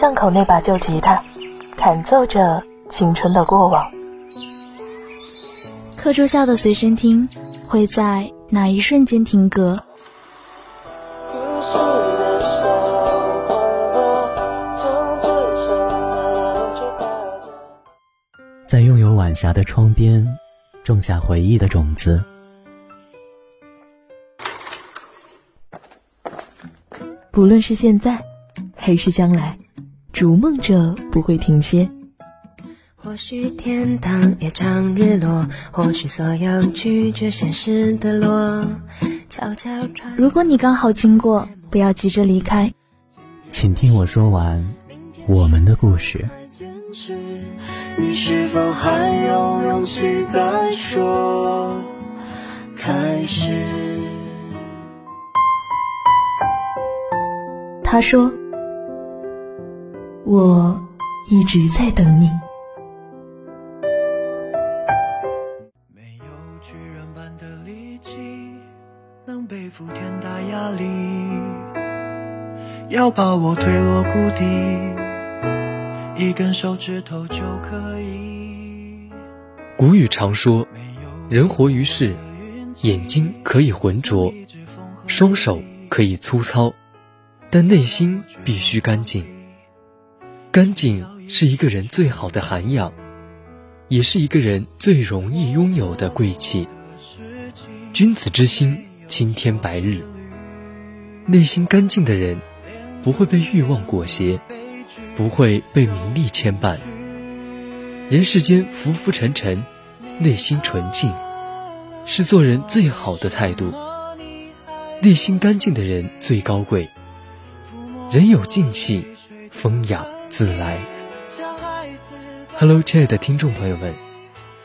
巷口那把旧吉他，弹奏着青春的过往。课桌下的随身听，会在哪一瞬间停格？在拥有晚霞的窗边，种下回忆的种子。不论是现在，还是将来，逐梦者不会停歇。或许天堂也常日落，或许所有拒绝现实的落。悄悄传。如果你刚好经过，不要急着离开，请听我说完我们的故事。你是否还有勇气再说开始？他说：“我一直在等你。”没有巨人般的力气，能背负天大压力，要把我推落谷底，一根手指头就可以。古语常说，人活于世，眼睛可以浑浊，双手可以粗糙。但内心必须干净，干净是一个人最好的涵养，也是一个人最容易拥有的贵气。君子之心，青天白日。内心干净的人，不会被欲望裹挟，不会被名利牵绊。人世间浮浮沉沉，内心纯净，是做人最好的态度。内心干净的人最高贵。人有静气，风雅自来。Hello，亲爱的听众朋友们，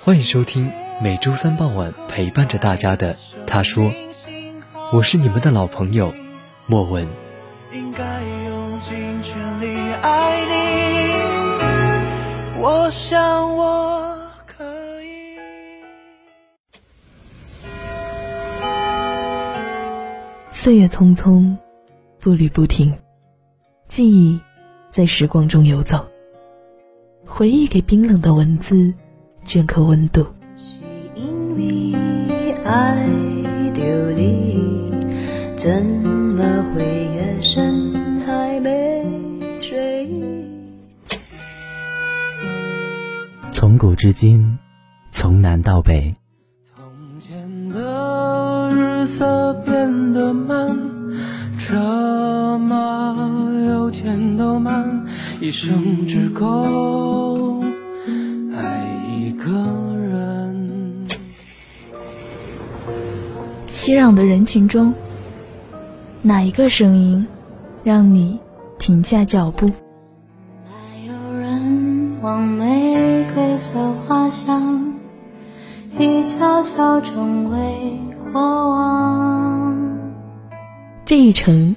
欢迎收听每周三傍晚陪伴着大家的《他说》，我是你们的老朋友莫文。应该用尽全力爱你，我想我。岁月匆匆，步履不停。记忆在时光中游走，回忆给冰冷的文字镌刻温度。是因为爱着你，怎么会夜深还没睡？从古至今，从南到北。从前的日色变得慢，车马。钱都慢，一生只够爱一个人。熙攘的人群中，哪一个声音让你停下脚步？还有人往玫瑰色花香，已悄悄成为过往。这一程。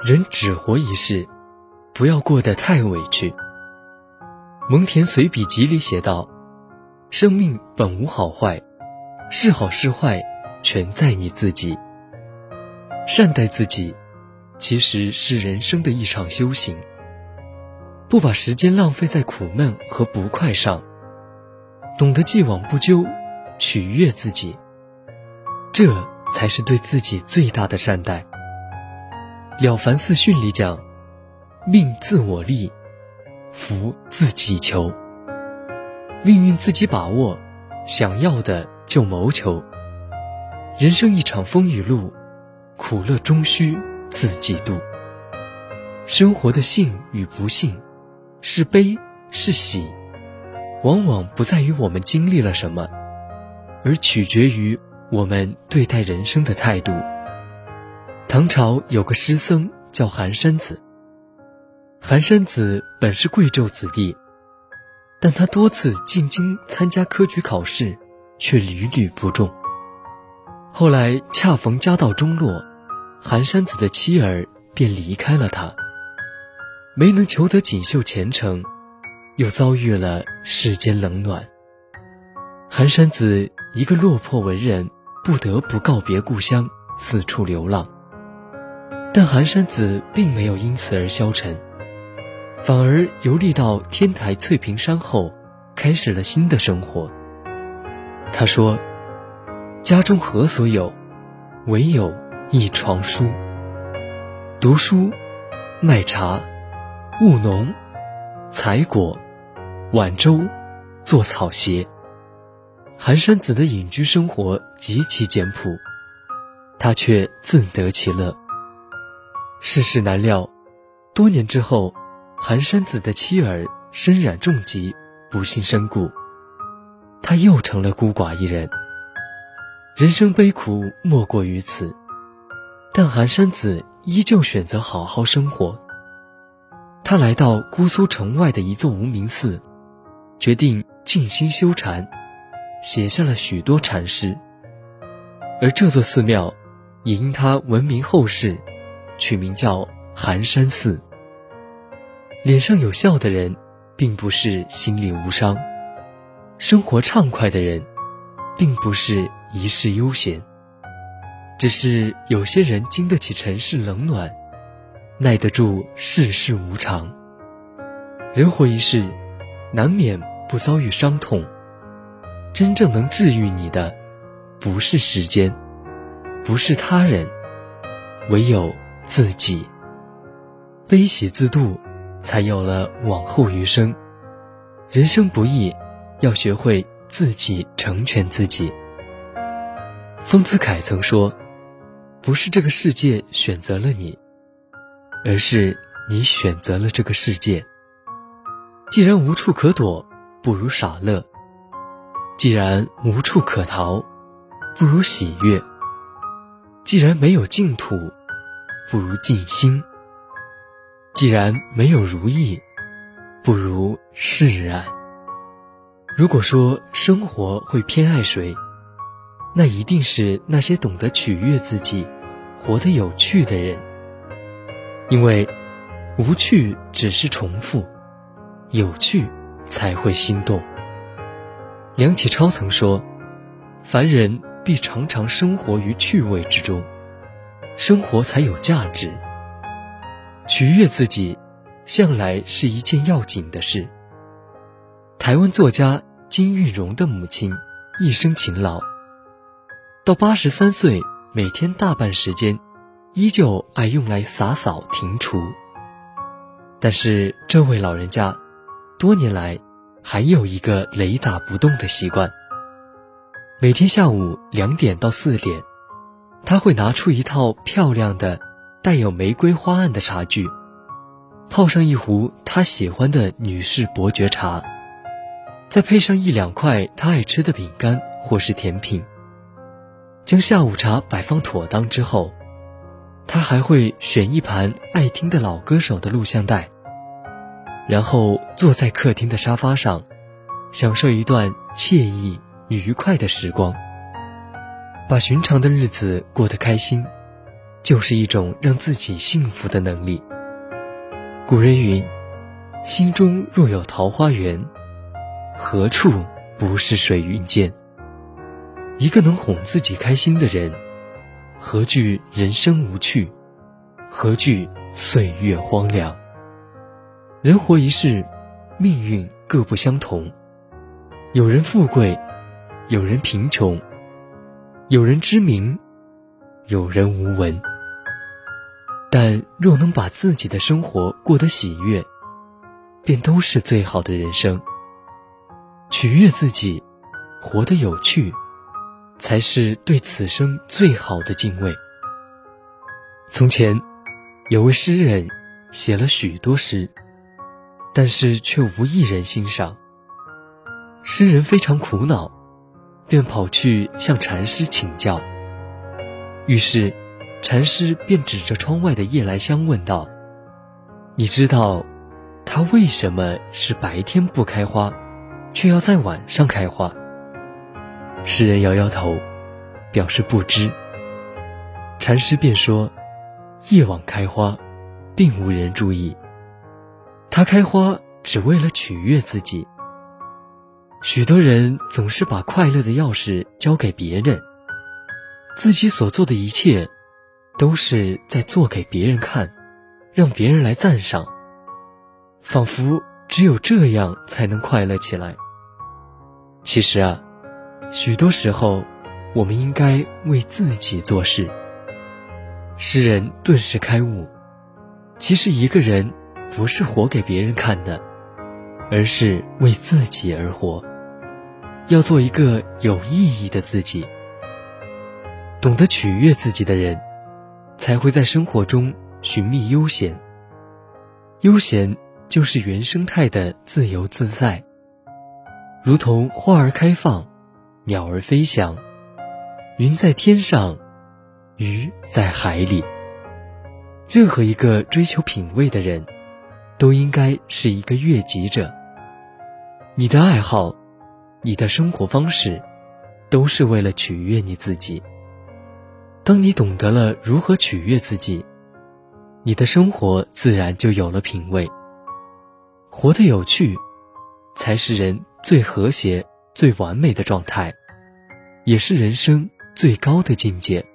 人只活一世，不要过得太委屈。蒙恬随笔集里写道：“生命本无好坏，是好是坏，全在你自己。善待自己，其实是人生的一场修行。不把时间浪费在苦闷和不快上，懂得既往不咎，取悦自己，这才是对自己最大的善待。”《了凡四训》里讲：“命自我立，福自己求。命运自己把握，想要的就谋求。人生一场风雨路，苦乐终须自己度。生活的幸与不幸，是悲是喜，往往不在于我们经历了什么，而取决于我们对待人生的态度。”唐朝有个诗僧叫寒山子，寒山子本是贵胄子弟，但他多次进京参加科举考试，却屡屡不中。后来恰逢家道中落，寒山子的妻儿便离开了他，没能求得锦绣前程，又遭遇了世间冷暖。寒山子一个落魄文人，不得不告别故乡，四处流浪。但寒山子并没有因此而消沉，反而游历到天台翠屏山后，开始了新的生活。他说。家中何所有？唯有一床书。读书、卖茶、务农、采果、挽舟、做草鞋。寒山子的隐居生活极其简朴，他却自得其乐。世事难料，多年之后，寒山子的妻儿身染重疾，不幸身故，他又成了孤寡一人。人生悲苦莫过于此，但寒山子依旧选择好好生活。他来到姑苏城外的一座无名寺，决定静心修禅，写下了许多禅诗。而这座寺庙也因他闻名后世，取名叫寒山寺。脸上有笑的人，并不是心里无伤；生活畅快的人，并不是。一世悠闲，只是有些人经得起尘世冷暖，耐得住世事无常。人活一世，难免不遭遇伤痛。真正能治愈你的，不是时间，不是他人，唯有自己。悲喜自度，才有了往后余生。人生不易，要学会自己成全自己。丰子恺曾说：“不是这个世界选择了你，而是你选择了这个世界。既然无处可躲，不如傻乐；既然无处可逃，不如喜悦；既然没有净土，不如静心；既然没有如意，不如释然。如果说生活会偏爱谁？”那一定是那些懂得取悦自己、活得有趣的人，因为无趣只是重复，有趣才会心动。梁启超曾说：“凡人必常常生活于趣味之中，生活才有价值。取悦自己，向来是一件要紧的事。”台湾作家金玉荣的母亲一生勤劳。到八十三岁，每天大半时间，依旧爱用来洒扫庭除。但是这位老人家，多年来还有一个雷打不动的习惯。每天下午两点到四点，他会拿出一套漂亮的、带有玫瑰花案的茶具，泡上一壶他喜欢的女士伯爵茶，再配上一两块他爱吃的饼干或是甜品。将下午茶摆放妥当之后，他还会选一盘爱听的老歌手的录像带，然后坐在客厅的沙发上，享受一段惬意愉快的时光。把寻常的日子过得开心，就是一种让自己幸福的能力。古人云：“心中若有桃花源，何处不是水云间。”一个能哄自己开心的人，何惧人生无趣？何惧岁月荒凉？人活一世，命运各不相同。有人富贵，有人贫穷；有人知名，有人无闻。但若能把自己的生活过得喜悦，便都是最好的人生。取悦自己，活得有趣。才是对此生最好的敬畏。从前，有位诗人写了许多诗，但是却无一人欣赏。诗人非常苦恼，便跑去向禅师请教。于是，禅师便指着窗外的夜来香问道：“你知道，它为什么是白天不开花，却要在晚上开花？诗人摇摇头，表示不知。禅师便说：“夜晚开花，并无人注意。它开花只为了取悦自己。许多人总是把快乐的钥匙交给别人，自己所做的一切，都是在做给别人看，让别人来赞赏，仿佛只有这样才能快乐起来。其实啊，许多时候，我们应该为自己做事。”诗人顿时开悟，其实一个人不是活给别人看的，而是为自己而活。要做一个有意义的自己，懂得取悦自己的人，才会在生活中寻觅悠闲。悠闲就是原生态的自由自在，如同花儿开放，鸟儿飞翔，云在天上。鱼在海里。任何一个追求品味的人，都应该是一个悦己者。你的爱好，你的生活方式，都是为了取悦你自己。当你懂得了如何取悦自己，你的生活自然就有了品味。活得有趣，才是人最和谐、最完美的状态，也是人生最高的境界。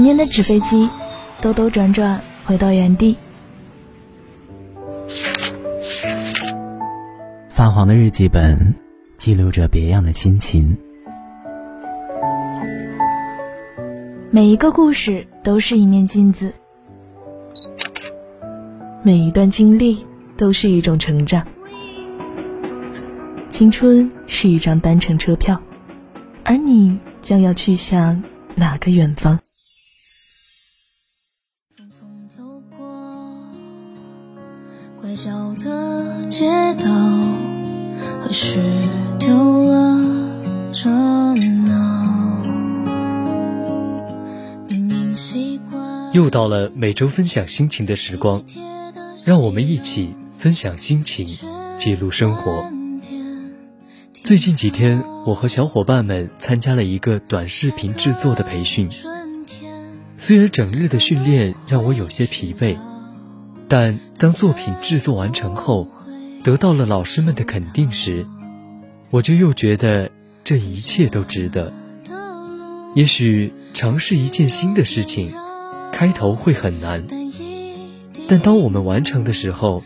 童年的纸飞机，兜兜转转回到原地。发黄的日记本，记录着别样的心情。每一个故事都是一面镜子，每一段经历都是一种成长。青春是一张单程车票，而你将要去向哪个远方？拐角的街道，何时丢了热闹？明明习惯。又到了每周分享心情的时光，让我们一起分享心情，记录生活。最近几天，我和小伙伴们参加了一个短视频制作的培训，虽然整日的训练让我有些疲惫。但当作品制作完成后，得到了老师们的肯定时，我就又觉得这一切都值得。也许尝试一件新的事情，开头会很难，但当我们完成的时候，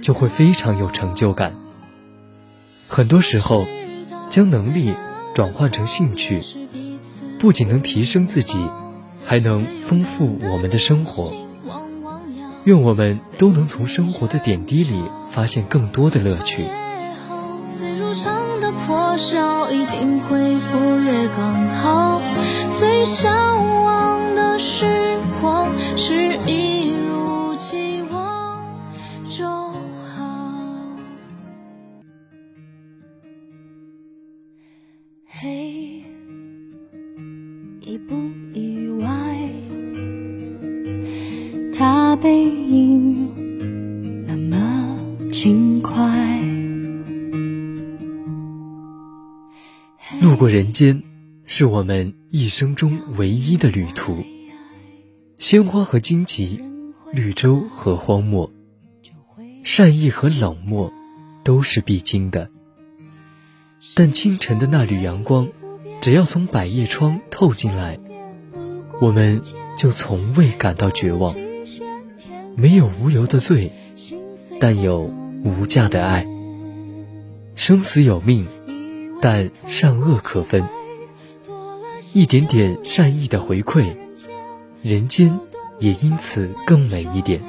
就会非常有成就感。很多时候，将能力转换成兴趣，不仅能提升自己，还能丰富我们的生活。愿我们都能从生活的点滴里发现更多的乐趣。最如常的破晓，一定会赴约刚好。最向间，是我们一生中唯一的旅途。鲜花和荆棘，绿洲和荒漠，善意和冷漠，都是必经的。但清晨的那缕阳光，只要从百叶窗透进来，我们就从未感到绝望。没有无由的罪，但有无价的爱。生死有命，但善恶可分。一点点善意的回馈，人间也因此更美一点。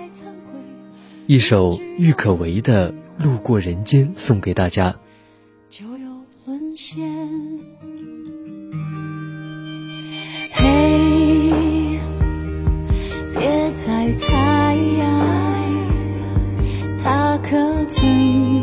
一首郁可唯的《路过人间》送给大家。就有沦陷。嘿，别再猜，他可曾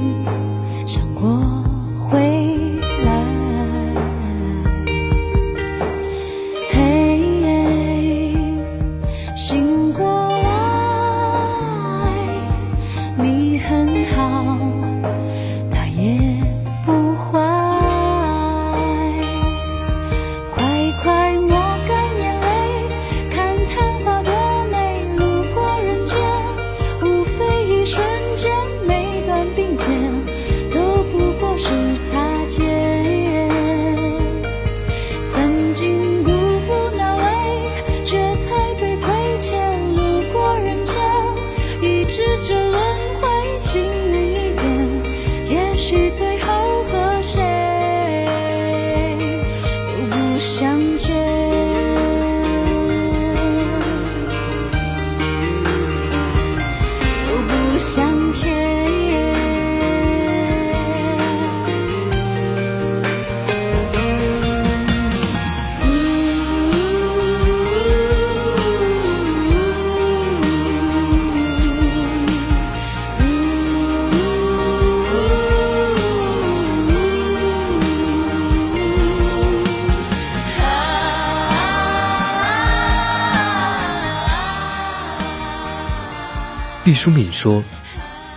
淑敏说：“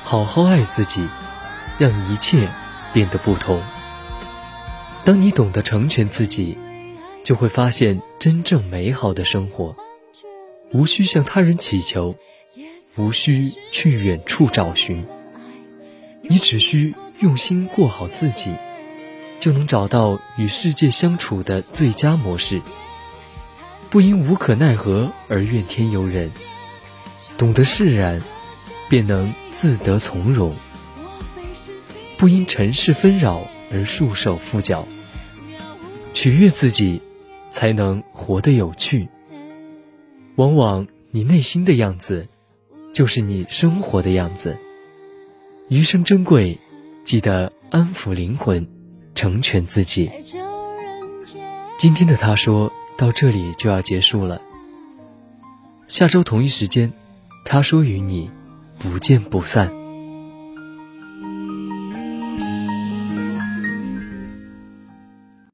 好好爱自己，让一切变得不同。当你懂得成全自己，就会发现真正美好的生活。无需向他人祈求，无需去远处找寻，你只需用心过好自己，就能找到与世界相处的最佳模式。不因无可奈何而怨天尤人，懂得释然。”便能自得从容，不因尘世纷扰而束手缚脚。取悦自己，才能活得有趣。往往你内心的样子，就是你生活的样子。余生珍贵，记得安抚灵魂，成全自己。今天的他说到这里就要结束了。下周同一时间，他说与你。不见不散。